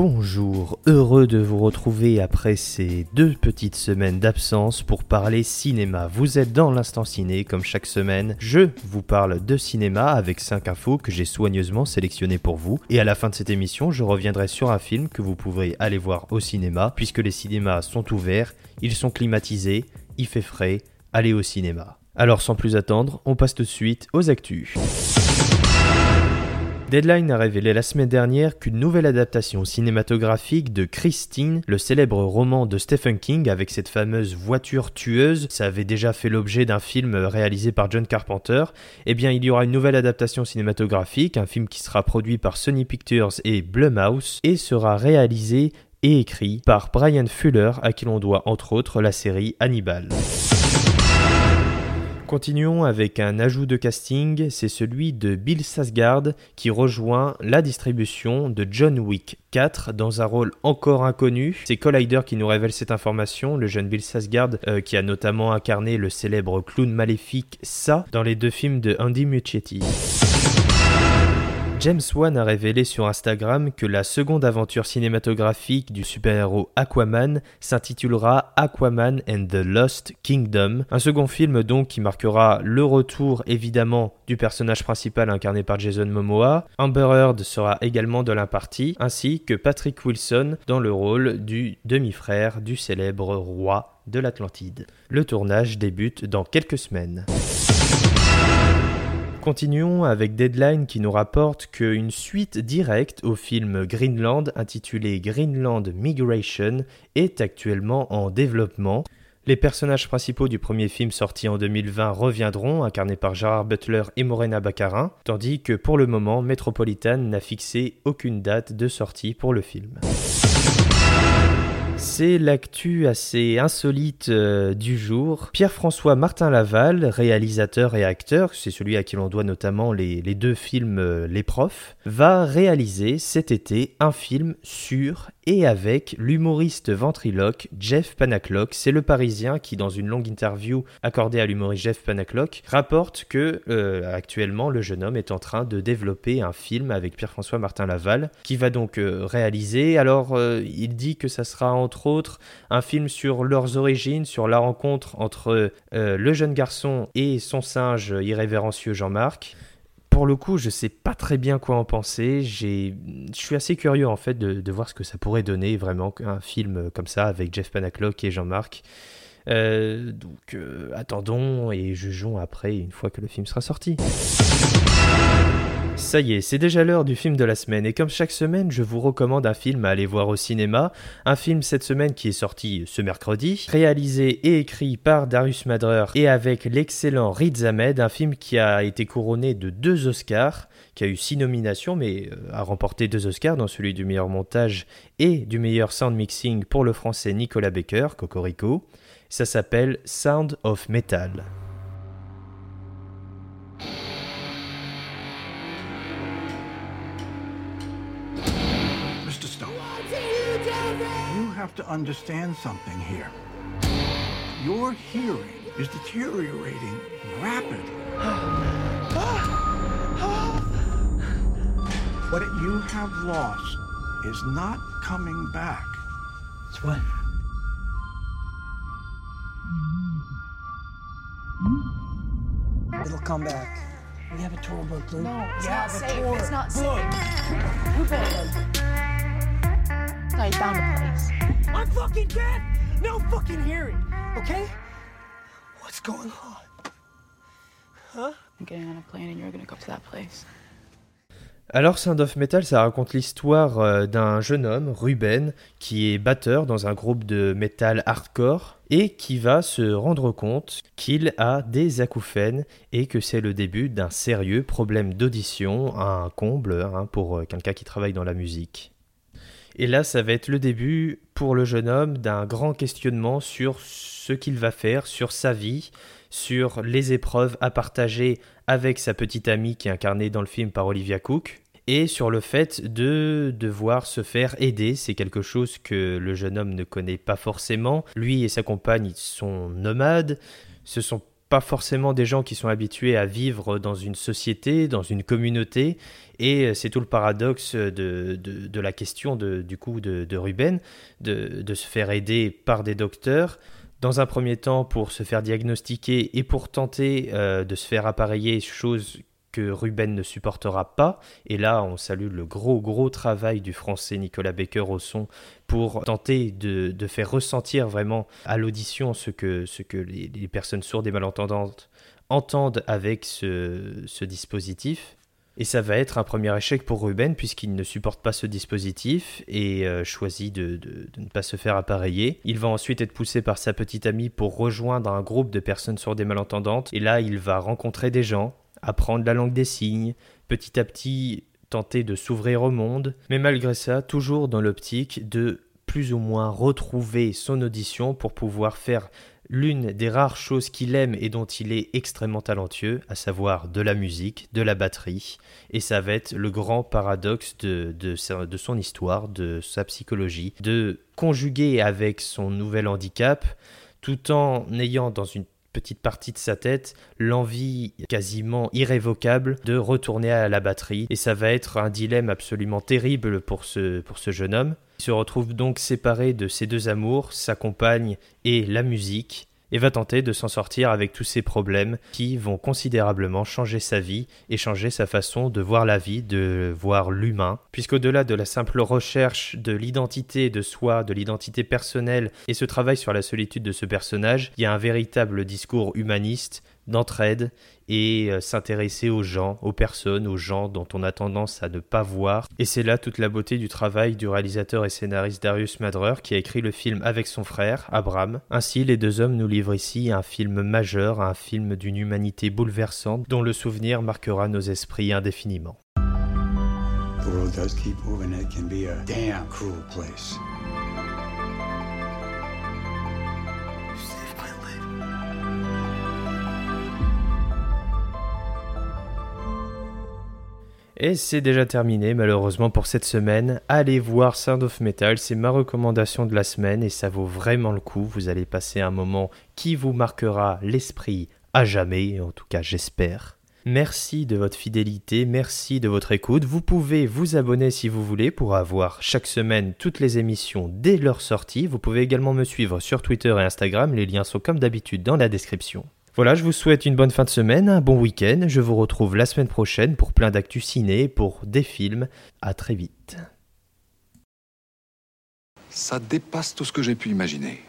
Bonjour, heureux de vous retrouver après ces deux petites semaines d'absence pour parler cinéma. Vous êtes dans l'instant ciné comme chaque semaine. Je vous parle de cinéma avec 5 infos que j'ai soigneusement sélectionnées pour vous. Et à la fin de cette émission, je reviendrai sur un film que vous pourrez aller voir au cinéma puisque les cinémas sont ouverts, ils sont climatisés, il fait frais, allez au cinéma. Alors sans plus attendre, on passe tout de suite aux actus. Deadline a révélé la semaine dernière qu'une nouvelle adaptation cinématographique de Christine, le célèbre roman de Stephen King avec cette fameuse voiture tueuse, ça avait déjà fait l'objet d'un film réalisé par John Carpenter, eh bien il y aura une nouvelle adaptation cinématographique, un film qui sera produit par Sony Pictures et Blumhouse et sera réalisé et écrit par Brian Fuller à qui l'on doit entre autres la série Hannibal. Continuons avec un ajout de casting, c'est celui de Bill Sasgard qui rejoint la distribution de John Wick 4 dans un rôle encore inconnu. C'est Collider qui nous révèle cette information, le jeune Bill Sasgard euh, qui a notamment incarné le célèbre clown maléfique Sa dans les deux films de Andy Muschietti. James Wan a révélé sur Instagram que la seconde aventure cinématographique du super-héros Aquaman s'intitulera Aquaman and the Lost Kingdom, un second film donc qui marquera le retour évidemment du personnage principal incarné par Jason Momoa. Amber Heard sera également de l'impartie, ainsi que Patrick Wilson dans le rôle du demi-frère du célèbre roi de l'Atlantide. Le tournage débute dans quelques semaines. Continuons avec Deadline qui nous rapporte qu'une suite directe au film Greenland intitulé Greenland Migration est actuellement en développement. Les personnages principaux du premier film sorti en 2020 reviendront, incarnés par Gerard Butler et Morena Baccarin, tandis que pour le moment, Metropolitan n'a fixé aucune date de sortie pour le film. C'est l'actu assez insolite euh, du jour. Pierre-François Martin Laval, réalisateur et acteur, c'est celui à qui l'on doit notamment les, deux films euh, Les Profs, va réaliser cet été un film sur et avec l'humoriste ventriloque Jeff Panaclock. C'est le Parisien qui, dans une longue interview accordée à l'humoriste Jeff Panaclock, rapporte que euh, actuellement le jeune homme est en train de développer un film avec Pierre-François Martin Laval, qui va donc réaliser. Alors, il dit que ça sera entre autres un film sur leurs origines, sur la rencontre entre le jeune garçon et son singe irrévérencieux Jean-Marc pour le coup, je sais pas très bien quoi en penser. Je suis assez curieux en fait de, voir ce que ça pourrait donner vraiment un film comme ça avec Jeff Panaclock et Jean-Marc. Euh, donc euh, attendons et jugeons après une fois que le film sera sorti. Ça y est, c'est déjà l'heure du film de la semaine et comme chaque semaine, je vous recommande un film à aller voir au cinéma. Un film cette semaine qui est sorti ce mercredi, réalisé et écrit par Darius Madrer et avec l'excellent Riz Ahmed, un film qui a été couronné de deux Oscars, qui a eu six nominations mais a remporté deux Oscars dans celui du meilleur montage et du meilleur sound mixing pour le français Nicolas Baker, Cocorico. Ça s'appelle Sound of Metal. Have to understand something here. Your hearing is deteriorating rapidly. what you have lost is not coming back. It's what? It'll come back. We have a tour book, Luke. No, it's you not have a safe. tour It's not safe. book. Fucking. No fucking hearing. Okay? What's going on? Huh? I'm getting on a plane and you're gonna go to that place. Alors Sound of Metal, ça raconte l'histoire euh, d'un jeune homme, Ruben, qui est batteur dans un groupe de metal hardcore et qui va se rendre compte qu'il a des acouphènes et que c'est le début d'un sérieux problème d'audition, un comble hein, pour euh, quelqu'un qui travaille dans la musique. Et là, ça va être le début pour le jeune homme d'un grand questionnement sur ce qu'il va faire, sur sa vie, sur les épreuves à partager avec sa petite amie qui est incarnée dans le film par Olivia Cook, et sur le fait de devoir se faire aider. C'est quelque chose que le jeune homme ne connaît pas forcément. Lui et sa compagne sont nomades. Ce sont pas forcément des gens qui sont habitués à vivre dans une société, dans une communauté, et c'est tout le paradoxe de, la question de, du coup de, Ruben, de, de, se faire aider par des docteurs, dans un premier temps pour se faire diagnostiquer et pour tenter euh, de se faire appareiller, chose que Ruben ne supportera pas. Et là, on salue le gros, gros travail du français Nicolas Becker au son pour tenter de, de faire ressentir vraiment à l'audition ce que, ce que les, personnes sourdes et malentendantes entendent avec ce, dispositif. Et ça va être un premier échec pour Ruben puisqu'il ne supporte pas ce dispositif et euh, choisit de, de, ne pas se faire appareiller. Il va ensuite être poussé par sa petite amie pour rejoindre un groupe de personnes sourdes et malentendantes. Et là, il va rencontrer des gens, apprendre la langue des signes, petit à petit tenter de s'ouvrir au monde, mais malgré ça, toujours dans l'optique de plus ou moins retrouver son audition pour pouvoir faire l'une des rares choses qu'il aime et dont il est extrêmement talentueux, à savoir de la musique, de la batterie, et ça va être le grand paradoxe de, de, son histoire, de sa psychologie, de conjuguer avec son nouvel handicap, tout en ayant dans une petite partie de sa tête l'envie quasiment irrévocable de retourner à la batterie. Et ça va être un dilemme absolument terrible pour ce, pour ce jeune homme. Il se retrouve donc séparé de ses deux amours, sa compagne et la musique et va tenter de s'en sortir avec tous ces problèmes qui vont considérablement changer sa vie et changer sa façon de voir la vie, de voir l'humain, puisqu'au-delà de la simple recherche de l'identité de soi, de l'identité personnelle et ce travail sur la solitude de ce personnage, il y a un véritable discours humaniste d'entraide et euh, s'intéresser aux gens, aux personnes, aux gens dont on a tendance à ne pas voir. Et c'est là toute la beauté du travail du réalisateur et scénariste Darius Madrer qui a écrit le film avec son frère, Abraham. Ainsi, les deux hommes nous livrent ici un film majeur, un film d'une humanité bouleversante dont le souvenir marquera nos esprits indéfiniment. Et c'est déjà terminé malheureusement pour cette semaine. Allez voir Sound of Metal, c'est ma recommandation de la semaine et ça vaut vraiment le coup. Vous allez passer un moment qui vous marquera l'esprit à jamais, en tout cas j'espère. Merci de votre fidélité, merci de votre écoute. Vous pouvez vous abonner si vous voulez pour avoir chaque semaine toutes les émissions dès leur sortie. Vous pouvez également me suivre sur Twitter et Instagram, les liens sont comme d'habitude dans la description. Voilà, je vous souhaite une bonne fin de semaine, un bon week-end. Je vous retrouve la semaine prochaine pour plein d'actu ciné, pour des films. À très vite. Ça dépasse tout ce que j'ai pu imaginer.